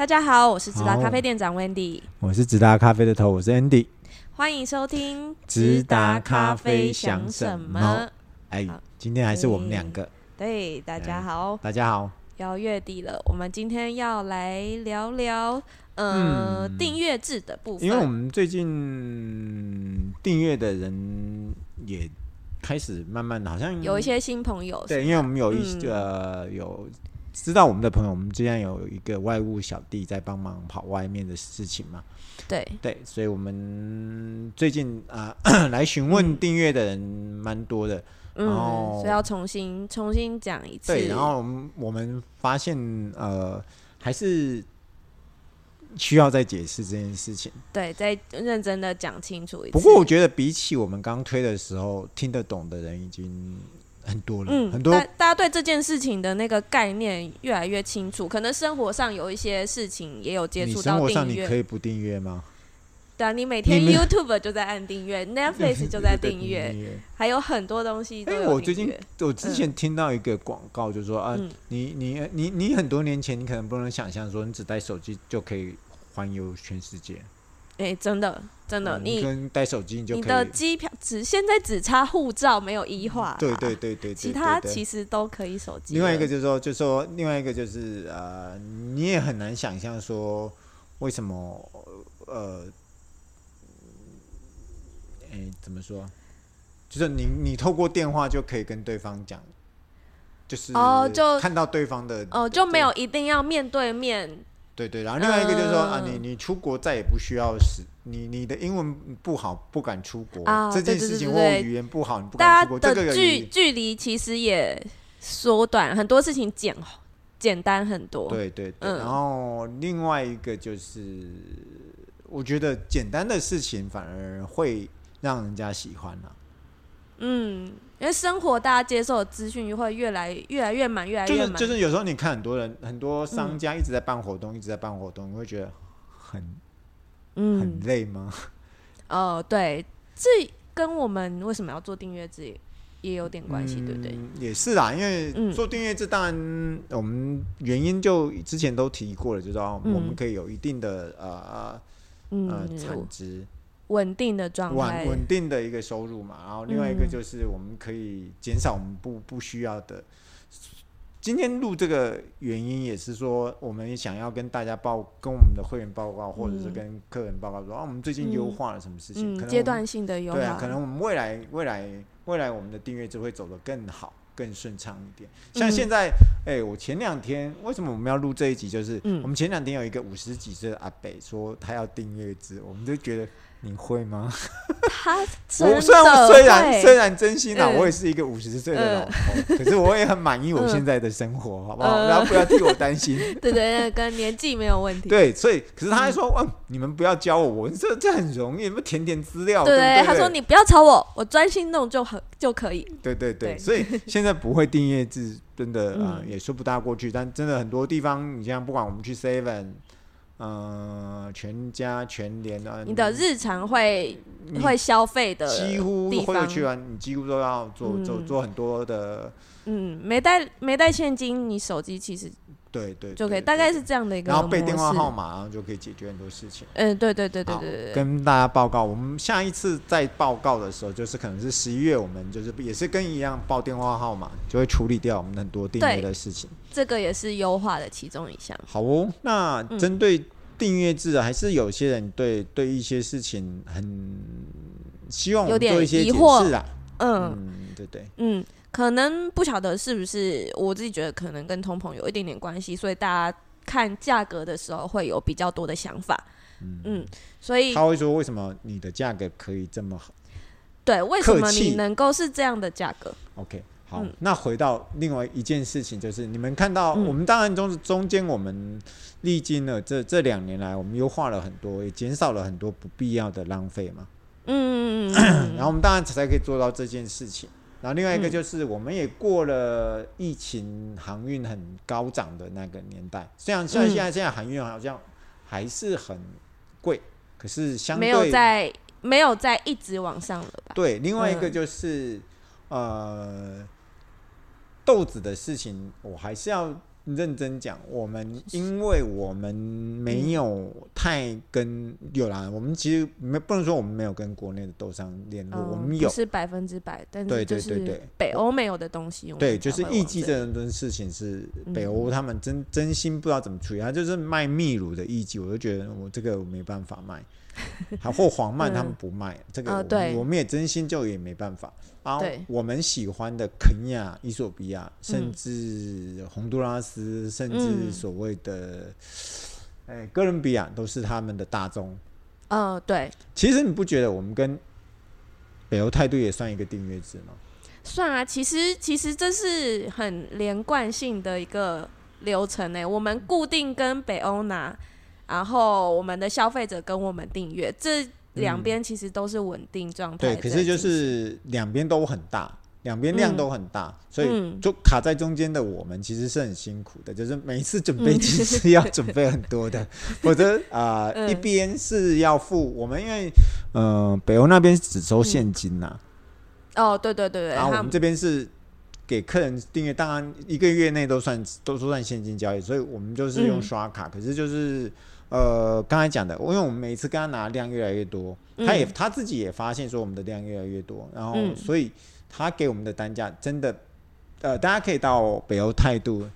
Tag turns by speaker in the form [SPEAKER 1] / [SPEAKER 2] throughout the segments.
[SPEAKER 1] 大家好，我是直达咖啡店长 Wendy，
[SPEAKER 2] 我是直达咖啡的头，我是 Andy，
[SPEAKER 1] 欢迎收听
[SPEAKER 2] 直达咖啡想什么？哎，今天还是我们两个，
[SPEAKER 1] 对，大家好，
[SPEAKER 2] 大家好，
[SPEAKER 1] 要月底了，我们今天要来聊聊，呃，嗯、订阅制的部分，
[SPEAKER 2] 因为我们最近订阅的人也开始慢慢的，好像
[SPEAKER 1] 有一些新朋友，
[SPEAKER 2] 对，因为我们有一呃、有。知道我们的朋友，我们之间有一个外务小弟在帮忙跑外面的事情嘛？
[SPEAKER 1] 对
[SPEAKER 2] 对，所以我们最近啊、呃、来询问订阅的人蛮多的，
[SPEAKER 1] 嗯、
[SPEAKER 2] 然后
[SPEAKER 1] 所以要重新重新讲一次。
[SPEAKER 2] 对，然后我们我们发现呃还是需要再解释这件事情。
[SPEAKER 1] 对，再认真的讲清楚一次。
[SPEAKER 2] 不过我觉得比起我们刚推的时候，听得懂的人已经。很多了，嗯，很多，
[SPEAKER 1] 大家对这件事情的那个概念越来越清楚。可能生活上有一些事情也有接触到订阅。
[SPEAKER 2] 生活上你可以不订阅吗？
[SPEAKER 1] 对啊，你每天 YouTube 就在按订阅，Netflix 就在订阅，还有很多东西都有订阅。
[SPEAKER 2] 我最近我之前听到一个广告，就是说啊，你你你你很多年前你可能不能想象说，你只带手机就可以环游全世界。
[SPEAKER 1] 哎、欸，真的，真的，嗯、你
[SPEAKER 2] 跟带手机，你就，
[SPEAKER 1] 你的机票只现在只差护照没有医化，
[SPEAKER 2] 对对对对，
[SPEAKER 1] 其他其实都可以手机。
[SPEAKER 2] 另外一个就是说，就是说，另外一个就是呃，你也很难想象说为什么呃，哎、欸，怎么说？就是你你透过电话就可以跟对方讲，就是哦，就看到对方的
[SPEAKER 1] 哦，就没有一定要面对面。
[SPEAKER 2] 对对，然后另外一个就是说、嗯、啊，你你出国再也不需要是你你的英文不好不敢出国、啊、这件事情，或语言不好你不敢出国，这个
[SPEAKER 1] 距距离其实也缩短很多事情简简单很多。
[SPEAKER 2] 对对对、嗯，然后另外一个就是我觉得简单的事情反而会让人家喜欢了、啊。
[SPEAKER 1] 嗯。因为生活，大家接受的资讯会越来越来越满，越来越满。
[SPEAKER 2] 就是就是有时候你看很多人，很多商家一直在办活动，嗯、一直在办活动，你会觉得很嗯很累吗？
[SPEAKER 1] 哦，对，这跟我们为什么要做订阅制也有点关系、嗯，对不对？
[SPEAKER 2] 也是啦，因为做订阅制，当然我们原因就之前都提过了，就是说我们可以有一定的呃嗯呃产值。
[SPEAKER 1] 稳定的状态，
[SPEAKER 2] 稳定的一个收入嘛，然后另外一个就是我们可以减少我们不不需要的。今天录这个原因也是说，我们也想要跟大家报，跟我们的会员报告，或者是跟客人报告说，啊，我们最近优化了什么事情，可能
[SPEAKER 1] 阶段性的优化，
[SPEAKER 2] 对啊，可能我们未来未来未来我们的订阅就会走得更好，更顺畅一点。像现在，哎，我前两天为什么我们要录这一集？就是我们前两天有一个五十几岁的阿北说他要订阅制，我们就觉得。你会吗？
[SPEAKER 1] 他我
[SPEAKER 2] 虽然虽然虽然真心啊、嗯，我也是一个五十岁的老头、嗯，可是我也很满意我现在的生活，嗯、好不好？然后不要替我担心。
[SPEAKER 1] 对对，对，跟年纪没有问题。
[SPEAKER 2] 对，所以可是他还说，嗯，你们不要教我，我这这很容易，不填填资料。对，对，
[SPEAKER 1] 他说你不要吵我，我专心弄就很就可以。
[SPEAKER 2] 对对对，所以现在不会订阅制，真的啊、呃，也说不大过去。但真的很多地方，你像不管我们去 Seven。呃，全家全联啊，
[SPEAKER 1] 你的日常会会消费的
[SPEAKER 2] 几乎会有去完，你几乎都要做、嗯、做做很多的。
[SPEAKER 1] 嗯，没带没带现金，你手机其实。
[SPEAKER 2] 对对，
[SPEAKER 1] 就可以，大概是这样的一个。
[SPEAKER 2] 然后背电话号码，然后就可以解决很多事情。
[SPEAKER 1] 嗯，对对对对对对。
[SPEAKER 2] 跟大家报告，我们下一次再报告的时候，就是可能是十一月，我们就是也是跟一样报电话号码，就会处理掉我们很多订阅的事情。
[SPEAKER 1] 这个也是优化的其中一项。
[SPEAKER 2] 好哦，那针对订阅制、还是有些人对对一些事情很希望有点做一些解释啊。嗯，嗯，对对，
[SPEAKER 1] 嗯。可能不晓得是不是我自己觉得可能跟通膨有一点点关系，所以大家看价格的时候会有比较多的想法。嗯，嗯，所以
[SPEAKER 2] 他会说，为什么你的价格可以这么好？
[SPEAKER 1] 对，为什么你能够是这样的价格
[SPEAKER 2] ？OK，好，嗯，那回到另外一件事情，就是你们看到我们当然中中间我们历经了这这两年来，我们优化了很多，也减少了很多不必要的浪费嘛。嗯，然后我们当然才可以做到这件事情。然后另外一个就是，我们也过了疫情航运很高涨的那个年代。虽然像现在现在航运好像还是很贵，可是相对没
[SPEAKER 1] 有在没有在一直往上了吧？
[SPEAKER 2] 对，另外一个就是呃豆子的事情，我还是要认真讲，我们因为我们没有太跟有啦，我们其实没不能说我们没有跟国内的豆商联络，我们有
[SPEAKER 1] 是百分之百，但是对对对北欧没有的东西。
[SPEAKER 2] 对，就是艺伎这种事情是北欧他们真真心不知道怎么处理，他就是卖秘鲁的艺伎，我就觉得我这个我没办法卖。还或黄 曼他们不卖这个，我们也真心就也没办法。然后我们喜欢的肯亚、伊索比亚，甚至洪都拉斯，甚至所谓的哎哥伦比亚，都是他们的大宗。
[SPEAKER 1] 嗯，对。
[SPEAKER 2] 其实你不觉得我们跟北欧态度也算一个订阅制吗？
[SPEAKER 1] 算啊，其实其实这是很连贯性的一个流程呢。我们固定跟北欧拿。然后我们的消费者跟我们订阅，这两边其实都是稳定状态。
[SPEAKER 2] 对，可是就是两边都很大，两边量都很大，所以就卡在中间的我们其实是很辛苦的，就是每一次准备其实要准备很多的，否则啊，一边是要付我们，因为呃北欧那边只收现金呐。
[SPEAKER 1] 哦，对对对对。
[SPEAKER 2] 然后我们这边是给客人订阅，当然一个月内都算都算现金交易，所以我们就是用刷卡，可是就是。呃，刚才讲的，因为我们每次跟他拿量越来越多，他也他自己也发现说我们的量越来越多，然后所以他给我们的单价真的，呃，大家可以到北欧态度，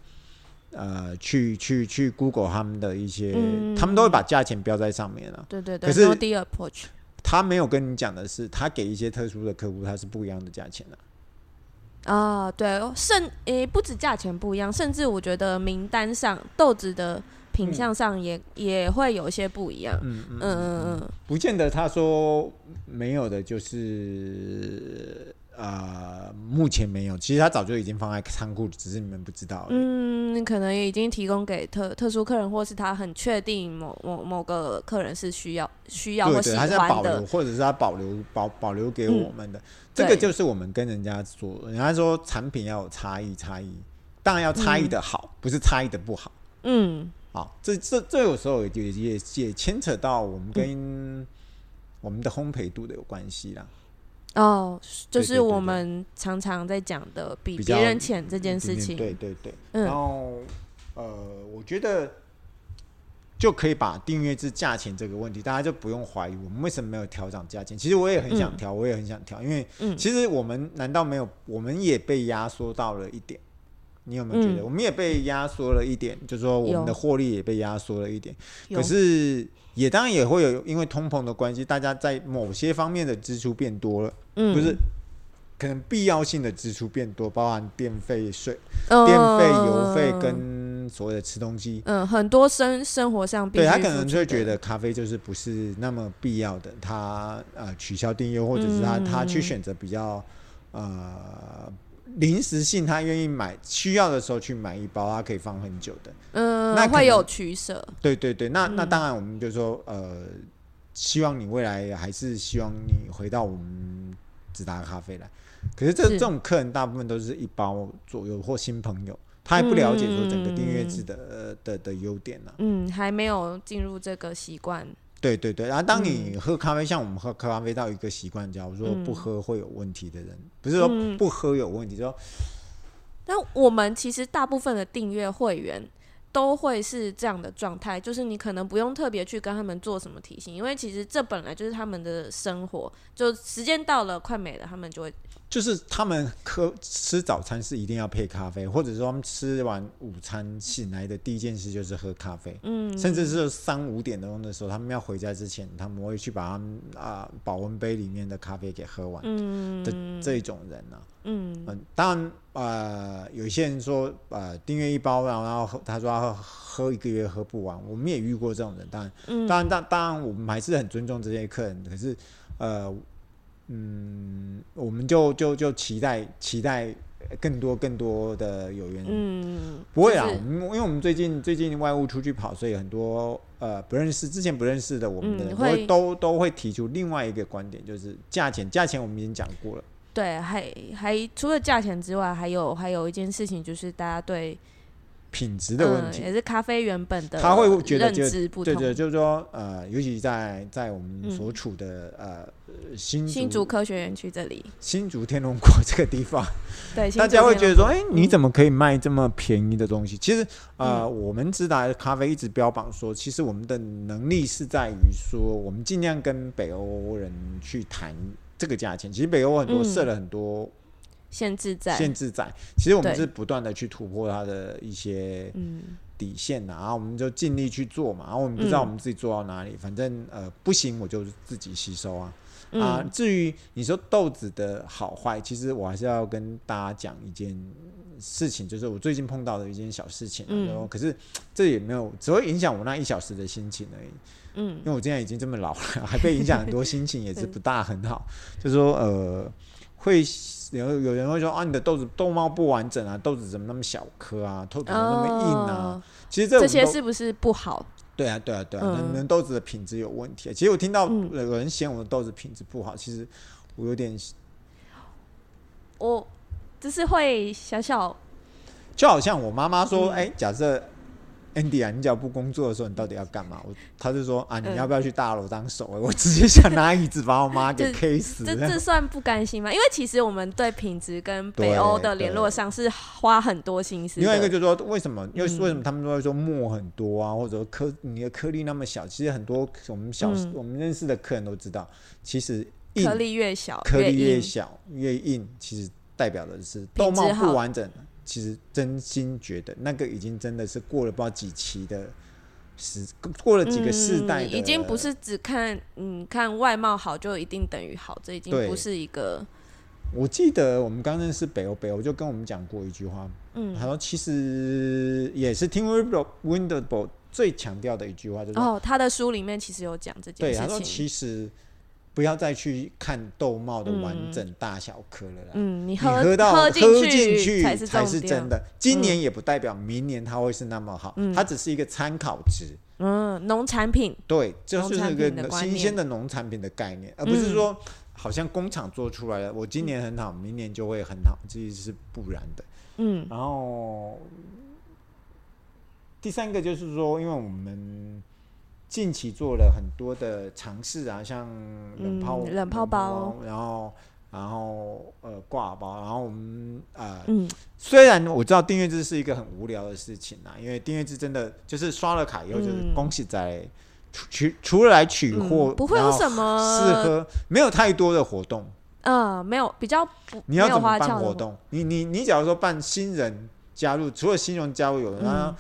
[SPEAKER 2] 呃，去去去 Google 他们的一些，嗯、他们都会把价钱标在上面了。
[SPEAKER 1] 对对对。
[SPEAKER 2] 可是
[SPEAKER 1] no deal approach，
[SPEAKER 2] 他没有跟你讲的是，他给一些特殊的客户，他是不一样的价钱的。
[SPEAKER 1] 啊，对，甚诶、欸，不止价钱不一样，甚至我觉得名单上豆子的。品相上也、嗯、也会有一些不一样，嗯嗯嗯嗯，
[SPEAKER 2] 不见得他说没有的，就是啊、呃，目前没有，其实他早就已经放在仓库，只是你们不知道。
[SPEAKER 1] 嗯，可能也已经提供给特特殊客人，或是他很确定某某某个客人是需要需要或喜欢的，
[SPEAKER 2] 他是保留，或者是他保留保保留给我们的，嗯、这个就是我们跟人家说，人家说产品要有差异，差异当然要差异的好，嗯、不是差异的不好，嗯。好，这这这有时候也也也也牵扯到我们跟我们的烘焙度的有关系啦。
[SPEAKER 1] 哦，就是我们常常在讲的比别人浅这件事情。
[SPEAKER 2] 对对对。然后呃，我觉得就可以把订阅制价钱这个问题，大家就不用怀疑我们为什么没有调涨价钱。其实我也很想调，我也很想调，因为其实我们难道没有？我们也被压缩到了一点。你有没有觉得，嗯、我们也被压缩了一点？就是说，我们的获利也被压缩了一点。可是，也当然也会有，因为通膨的关系，大家在某些方面的支出变多了。嗯，不是，可能必要性的支出变多，包含电费、税、电费、油费跟所谓的吃东西。嗯，
[SPEAKER 1] 很多生生活上，对
[SPEAKER 2] 他可能就会觉得咖啡就是不是那么必要的，他呃取消订阅，或者是他、嗯、他去选择比较呃。临时性，他愿意买，需要的时候去买一包，他可以放很久的。
[SPEAKER 1] 嗯，那会有取舍。
[SPEAKER 2] 对对对，那那当然，我们就说，呃，希望你未来还是希望你回到我们直达咖啡来。可是这这种客人大部分都是一包左右或新朋友，他还不了解说整个订阅制的、嗯、的的优点呢、啊。
[SPEAKER 1] 嗯，还没有进入这个习惯。
[SPEAKER 2] 对对对，然后当你喝咖啡，嗯、像我们喝咖啡到一个习惯，假如说不喝会有问题的人，嗯、不是说不喝有问题，说。
[SPEAKER 1] 那我们其实大部分的订阅会员都会是这样的状态，就是你可能不用特别去跟他们做什么提醒，因为其实这本来就是他们的生活，就时间到了快没了，他们就会。
[SPEAKER 2] 就是他们喝吃早餐是一定要配咖啡，或者说他们吃完午餐醒来的第一件事就是喝咖啡，嗯，甚至是三五点钟的时候，他们要回家之前，他们会去把他们啊保温杯里面的咖啡给喝完，嗯，的这种人呢、啊，嗯。嗯，当然呃有些人说呃订阅一包，然后然后他说他喝一个月喝不完，我们也遇过这种人，当然，嗯、当然当当然我们还是很尊重这些客人，可是呃。嗯，我们就就就期待期待更多更多的有缘人。嗯，不会啊，我们因为我们最近最近外务出去跑，所以很多呃不认识之前不认识的我们的人都、嗯、都都会提出另外一个观点，就是价钱价钱我们已经讲过了。
[SPEAKER 1] 对，还还除了价钱之外，还有还有一件事情就是大家对
[SPEAKER 2] 品质的问题，
[SPEAKER 1] 嗯，也是咖啡原本的
[SPEAKER 2] 他会觉得就
[SPEAKER 1] 认知不同，
[SPEAKER 2] 对对，就是说呃，尤其在在我们所处的、嗯、呃新竹
[SPEAKER 1] 新竹科学园区这里，
[SPEAKER 2] 新竹天龙国这个地方，
[SPEAKER 1] 对，
[SPEAKER 2] 大家会觉得说，哎、欸，你怎么可以卖这么便宜的东西？嗯、其实呃，嗯、我们直达咖啡一直标榜说，其实我们的能力是在于说，我们尽量跟北欧人去谈这个价钱。其实北欧很多设了很多。嗯
[SPEAKER 1] 限制在，
[SPEAKER 2] 限制在。其实我们是不断的去突破它的一些底线的，然后我们就尽力去做嘛。然后我们不知道我们自己做到哪里，嗯、反正呃不行，我就自己吸收啊。嗯、啊，至于你说豆子的好坏，其实我还是要跟大家讲一件事情，就是我最近碰到的一件小事情。嗯。然后可是这也没有，只会影响我那一小时的心情而已。嗯。因为我现在已经这么老了，还被影响很多，心情也是 不大很好。就是说呃会。有有人会说啊，你的豆子豆帽不完整啊，豆子怎么那么小颗啊，豆子怎么那么硬啊？哦、其实这，
[SPEAKER 1] 这些是不是不好？
[SPEAKER 2] 对啊，对啊，对啊，那你们豆子的品质有问题。啊其实我听到有人嫌我的豆子品质不好，嗯、其实我有点，
[SPEAKER 1] 我只是会小小，
[SPEAKER 2] 就好像我妈妈说，哎、
[SPEAKER 1] 嗯，
[SPEAKER 2] 假设。Andy 啊，你只要不工作的时候，你到底要干嘛？我他就说啊，你要不要去大楼当守卫？嗯、我直接想拿椅子把我妈给 K 死。
[SPEAKER 1] 这这算不甘心吗？因为其实我们对品质跟北欧的联络上是花很多心思。
[SPEAKER 2] 另外一个就是说，为什么？因为为什么他们都会说墨很多啊，或者说颗你的颗粒那么小？其实很多我们小、嗯、我们认识的客人都知道，其实
[SPEAKER 1] 颗粒越小，
[SPEAKER 2] 颗粒越小越硬，其实代表的是豆貌不完整。其实真心觉得那个已经真的是过了不知道几期的时，过了几个世代、嗯，
[SPEAKER 1] 已经不是只看嗯看外貌好就一定等于好，这已经不是一个。
[SPEAKER 2] 我记得我们刚认识北欧，北欧就跟我们讲过一句话，嗯，他说其实也是 Tim Wendelboe 最强调的一句话，就是
[SPEAKER 1] 哦，他的书里面其实有讲这件事情，对，
[SPEAKER 2] 他说其实。不要再去看豆帽的完整大小颗了啦。嗯，你喝，到喝进去才是真的。今年也不代表明年它会是那么好，嗯、它只是一个参考值。
[SPEAKER 1] 嗯，农产品
[SPEAKER 2] 对，就是一个新鲜的农产品的概念，而不是说好像工厂做出来的，我今年很好，明年就会很好，这是不然的。嗯，然后第三个就是说，因为我们。近期做了很多的尝试啊，像冷泡、
[SPEAKER 1] 嗯、冷泡包，
[SPEAKER 2] 然后然后呃挂包，然后我们呃，嗯、虽然我知道订阅制是一个很无聊的事情啊，因为订阅制真的就是刷了卡以后就是恭喜在取、嗯、除了来取货、嗯，
[SPEAKER 1] 不会有什么
[SPEAKER 2] 适合，没有太多的活动，
[SPEAKER 1] 嗯、呃，没有比较不，
[SPEAKER 2] 你要怎么办活动？你你你假如说办新人加入，除了新人加入有人。嗯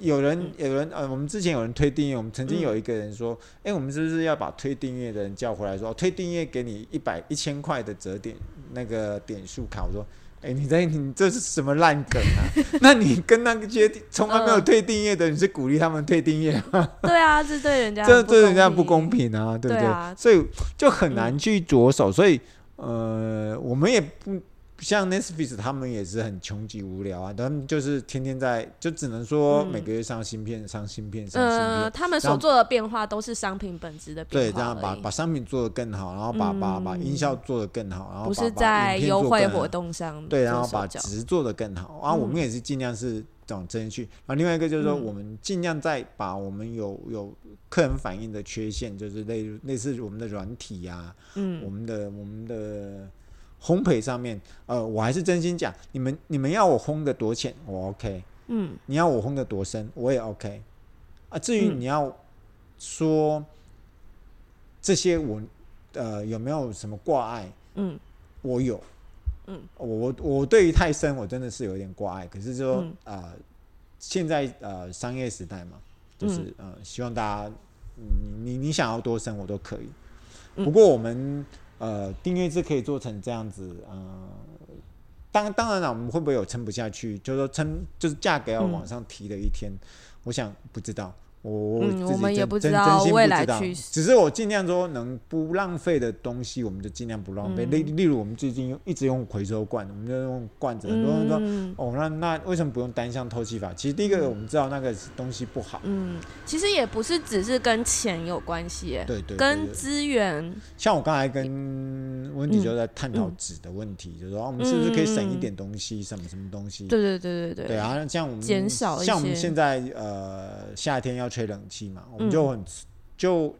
[SPEAKER 2] 有人，有人，呃，我们之前有人推订阅，我们曾经有一个人说，哎、嗯欸，我们是不是要把推订阅的人叫回来说，推订阅给你一百一千块的折点那个点数卡？我说，哎、欸，你在你这是什么烂梗啊？那你跟那些从来没有推订阅的，你是鼓励他们推订阅吗？
[SPEAKER 1] 对啊，这对人家
[SPEAKER 2] 这对人家不公平啊，对不对？所以就很难去着手，嗯、所以呃，我们也不。像 Netflix 他们也是很穷极无聊啊，他们就是天天在，就只能说每个月上芯片，嗯、上芯片，上芯片。呃，
[SPEAKER 1] 他们所做的变化都是商品本质的变化。
[SPEAKER 2] 对，这样把把商品做得更好，然后把、嗯、把把音效做得更好，然后把
[SPEAKER 1] 不是在优惠活动上。
[SPEAKER 2] 对，然后把值做得更好。啊我们也是尽量是这种争取。然后另外一个就是说，我们尽量在把我们有有客人反映的缺陷，就是类类似我们的软体呀、啊，嗯，我们的我们的。烘焙上面，呃，我还是真心讲，你们你们要我烘的多浅，我 OK，嗯，你要我烘的多深，我也 OK，啊，至于你要说这些我，呃，有没有什么挂碍？嗯，我有，嗯，我我对于太深，我真的是有点挂碍。可是说，啊、嗯呃，现在呃商业时代嘛，就是呃希望大家，你你你想要多深，我都可以。不过我们。呃，订阅制可以做成这样子，呃，当当然了，我们会不会有撑不下去？就是说撑，就是价格要往上提的一天，我想不知道。我
[SPEAKER 1] 嗯，我们也不
[SPEAKER 2] 知
[SPEAKER 1] 道未来
[SPEAKER 2] 趋势，只是我尽量说能不浪费的东西，我们就尽量不浪费。例、嗯、例如，我们最近用一直用回收罐，我们就用罐子。很多人说，嗯、哦，那那为什么不用单向透气法？其实第一个我们知道那个东西不好。
[SPEAKER 1] 嗯，其实也不是只是跟钱有关系，对，对对，跟资源。
[SPEAKER 2] 像我刚才跟温迪就在探讨纸的问题，嗯、就是说我们是不是可以省一点东西，什么什么东西？
[SPEAKER 1] 对对对对对。
[SPEAKER 2] 对啊，像我们
[SPEAKER 1] 减少，
[SPEAKER 2] 像我们现在呃夏天要吹冷气嘛，我们就很、嗯、就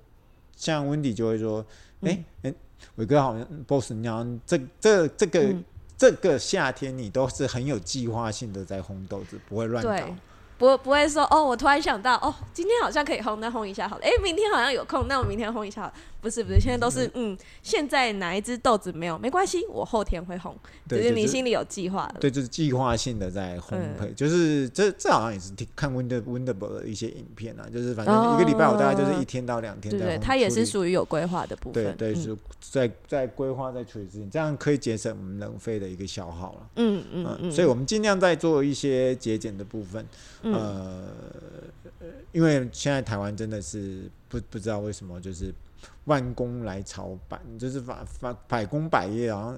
[SPEAKER 2] 像温迪就会说，哎、欸、哎，伟、欸、哥好像 boss，你好像这这这个、嗯、这个夏天你都是很有计划性的在烘豆子，不会乱搞。
[SPEAKER 1] 不不会说哦，我突然想到哦，今天好像可以烘，那烘一下好了。哎，明天好像有空，那我明天烘一下好了。不是不是，现在都是嗯，嗯，现在哪一只豆子没有没关系，我后天会烘。对，就是你心里有计划。
[SPEAKER 2] 对，就是计划性的在烘焙，嗯、就是这这好像也是看 Wind Windable 的一些影片啊，就是反正一个礼拜我大概就是一天到两天。对对，
[SPEAKER 1] 它也是属于有规划的部分。
[SPEAKER 2] 对对，是在在规划在处理事情，这样可以节省我们冷费的一个消耗了。嗯嗯嗯，嗯，所以我们尽量在做一些节俭的部分。嗯、呃，因为现在台湾真的是不不知道为什么就是。万工来朝百，就是百百百工百业，好像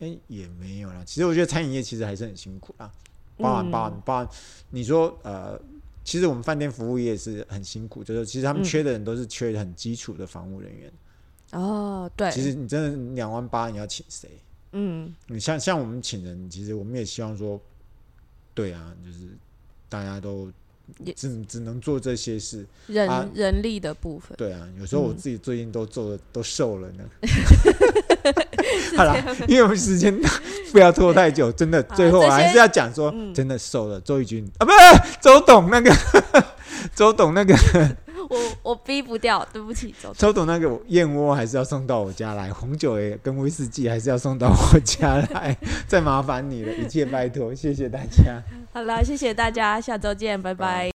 [SPEAKER 2] 哎、欸、也没有啦。其实我觉得餐饮业其实还是很辛苦啊，包含包含包含。你说呃，其实我们饭店服务业是很辛苦，就是其实他们缺的人都是缺很基础的房务人员。
[SPEAKER 1] 哦，对。
[SPEAKER 2] 其实你真的两万八，你要请谁？嗯，你像像我们请人，其实我们也希望说，对啊，就是大家都。只只能做这些事，
[SPEAKER 1] 人、啊、人力的部分。
[SPEAKER 2] 对啊，有时候我自己最近都做的、嗯、都瘦了呢。好了，因为我们时间不要拖太久，真的最后还是要讲说，真的瘦了。周苡君啊，不是周董那个，周董那个。
[SPEAKER 1] 我我逼不掉，对不起，周
[SPEAKER 2] 周董那个燕窝还是要送到我家来，红酒也跟威士忌还是要送到我家来，再麻烦你了，一切拜托，谢谢大家。
[SPEAKER 1] 好了，谢谢大家，下周见，拜拜。